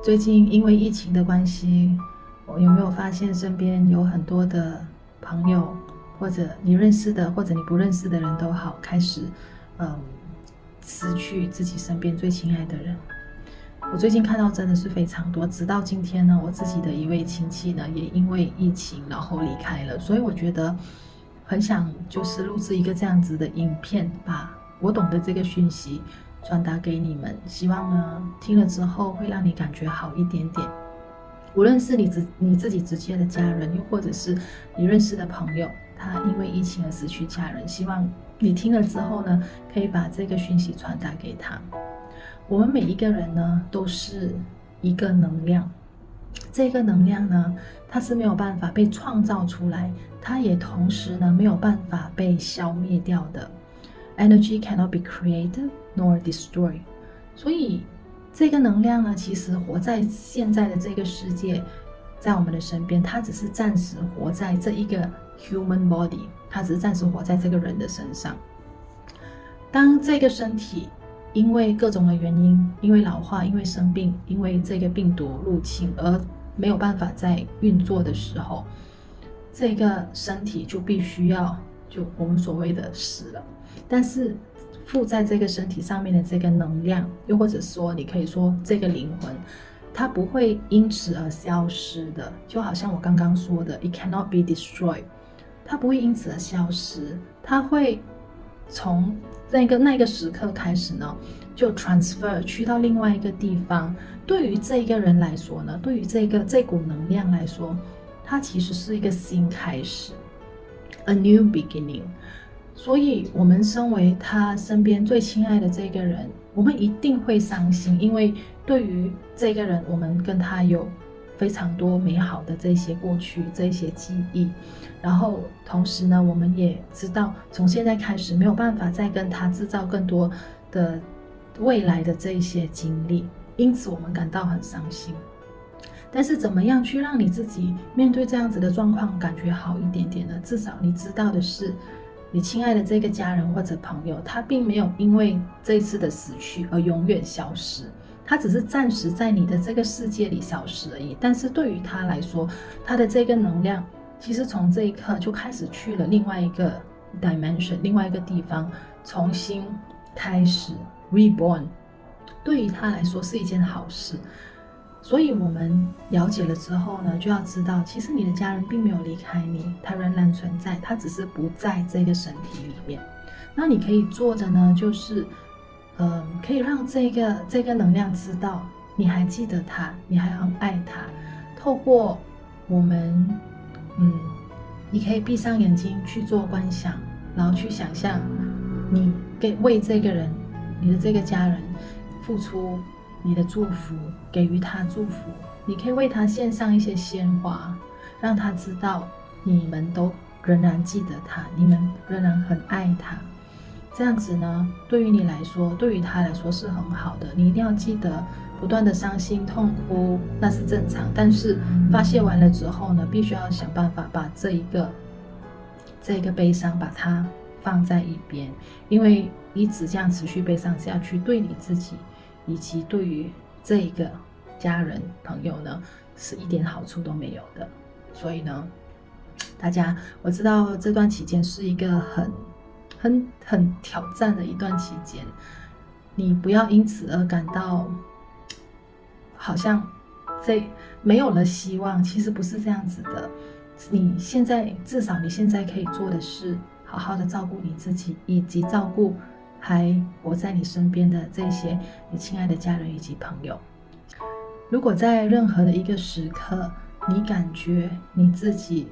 最近因为疫情的关系，我有没有发现身边有很多的朋友，或者你认识的，或者你不认识的人都好，开始嗯失去自己身边最亲爱的人。我最近看到真的是非常多，直到今天呢，我自己的一位亲戚呢，也因为疫情然后离开了，所以我觉得很想就是录制一个这样子的影片，把我懂得这个讯息。传达给你们，希望呢听了之后会让你感觉好一点点。无论是你自你自己直接的家人，又或者是你认识的朋友，他因为疫情而失去家人，希望你听了之后呢，可以把这个讯息传达给他。我们每一个人呢都是一个能量，这个能量呢它是没有办法被创造出来，它也同时呢没有办法被消灭掉的。Energy cannot be created nor destroyed，所以这个能量呢，其实活在现在的这个世界，在我们的身边，它只是暂时活在这一个 human body，它只是暂时活在这个人的身上。当这个身体因为各种的原因，因为老化，因为生病，因为这个病毒入侵而没有办法再运作的时候，这个身体就必须要就我们所谓的死了。但是附在这个身体上面的这个能量，又或者说你可以说这个灵魂，它不会因此而消失的。就好像我刚刚说的，it cannot be destroyed，它不会因此而消失，它会从那个那个时刻开始呢，就 transfer 去到另外一个地方。对于这一个人来说呢，对于这个这股能量来说，它其实是一个新开始，a new beginning。所以，我们身为他身边最亲爱的这个人，我们一定会伤心，因为对于这个人，我们跟他有非常多美好的这些过去、这些记忆。然后，同时呢，我们也知道，从现在开始没有办法再跟他制造更多的未来的这些经历，因此我们感到很伤心。但是，怎么样去让你自己面对这样子的状况感觉好一点点呢？至少你知道的是。你亲爱的这个家人或者朋友，他并没有因为这一次的死去而永远消失，他只是暂时在你的这个世界里消失而已。但是对于他来说，他的这个能量其实从这一刻就开始去了另外一个 dimension，另外一个地方，重新开始 reborn。对于他来说是一件好事。所以，我们了解了之后呢，就要知道，其实你的家人并没有离开你，他仍然存在，他只是不在这个身体里面。那你可以做的呢，就是，嗯、可以让这个这个能量知道你还记得他，你还很爱他。透过我们，嗯，你可以闭上眼睛去做观想，然后去想象你给为这个人，你的这个家人付出。你的祝福，给予他祝福，你可以为他献上一些鲜花，让他知道你们都仍然记得他，你们仍然很爱他。这样子呢，对于你来说，对于他来说是很好的。你一定要记得，不断的伤心痛哭那是正常，但是发泄完了之后呢，必须要想办法把这一个这个悲伤把它放在一边，因为你只这样持续悲伤下去，对你自己。以及对于这一个家人朋友呢，是一点好处都没有的。所以呢，大家我知道这段期间是一个很、很、很挑战的一段期间，你不要因此而感到好像这没有了希望。其实不是这样子的。你现在至少你现在可以做的是，好好的照顾你自己，以及照顾。还活在你身边的这些你亲爱的家人以及朋友，如果在任何的一个时刻，你感觉你自己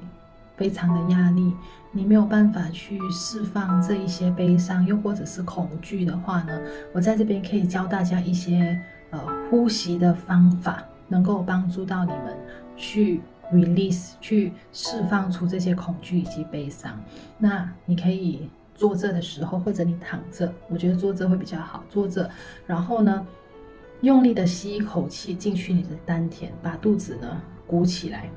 非常的压力，你没有办法去释放这一些悲伤，又或者是恐惧的话呢，我在这边可以教大家一些呃呼吸的方法，能够帮助到你们去 release，去释放出这些恐惧以及悲伤。那你可以。坐着的时候或者你躺着我觉得坐着会比较好坐着然后呢用力的吸一口气进去你的丹田把肚子呢鼓起来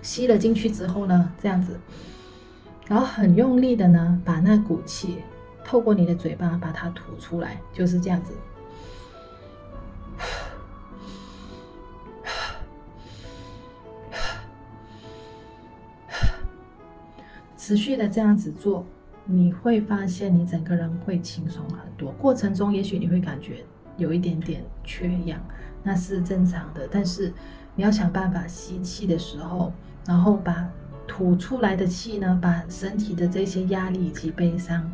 吸了进去之后呢这样子然后很用力的呢把那股气透过你的嘴巴把它吐出来就是这样子。持续的这样子做你会发现你整个人会轻松很多。过程中也许你会感觉有一点点缺氧，那是正常的。但是你要想办法吸气的时候，然后把吐出来的气呢，把身体的这些压力以及悲伤，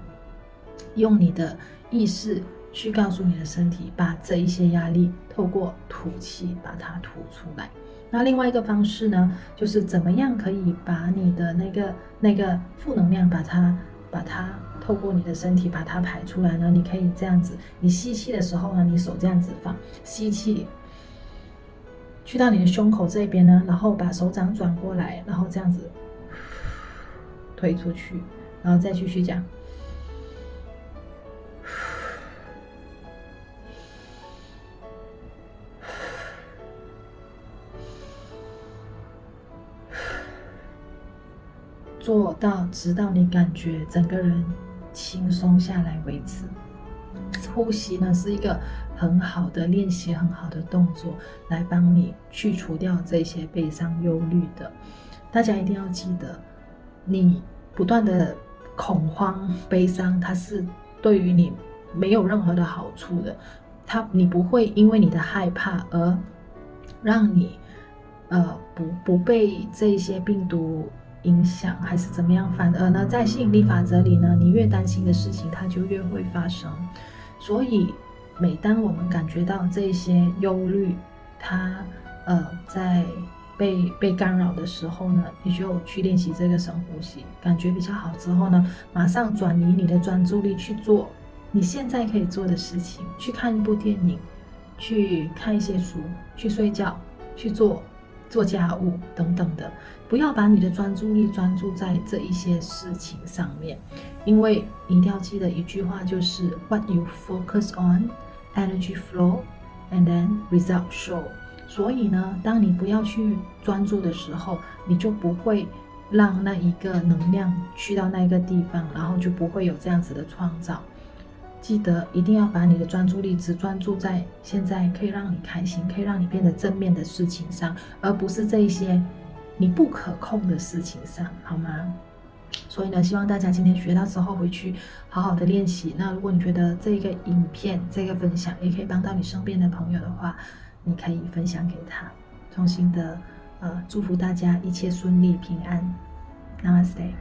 用你的意识去告诉你的身体，把这一些压力透过吐气把它吐出来。那另外一个方式呢，就是怎么样可以把你的那个那个负能量，把它把它透过你的身体把它排出来呢？你可以这样子，你吸气的时候呢，你手这样子放，吸气，去到你的胸口这边呢，然后把手掌转过来，然后这样子推出去，然后再继续讲。做到直到你感觉整个人轻松下来为止。呼吸呢是一个很好的练习，很好的动作，来帮你去除掉这些悲伤、忧虑的。大家一定要记得，你不断的恐慌、悲伤，它是对于你没有任何的好处的。它你不会因为你的害怕而让你呃不不被这些病毒。影响还是怎么样？反而呢，在吸引力法则里呢，你越担心的事情，它就越会发生。所以，每当我们感觉到这些忧虑，它呃在被被干扰的时候呢，你就去练习这个深呼吸，感觉比较好之后呢，马上转移你的专注力去做你现在可以做的事情，去看一部电影，去看一些书，去睡觉，去做。做家务等等的，不要把你的专注力专注在这一些事情上面，因为你一定要记得一句话，就是 What you focus on, energy flow, and then result show。所以呢，当你不要去专注的时候，你就不会让那一个能量去到那一个地方，然后就不会有这样子的创造。记得一定要把你的专注力只专注在现在可以让你开心、可以让你变得正面的事情上，而不是这一些你不可控的事情上，好吗？所以呢，希望大家今天学到之后回去好好的练习。那如果你觉得这个影片、这个分享也可以帮到你身边的朋友的话，你可以分享给他。衷心的呃祝福大家一切顺利平安，Namaste。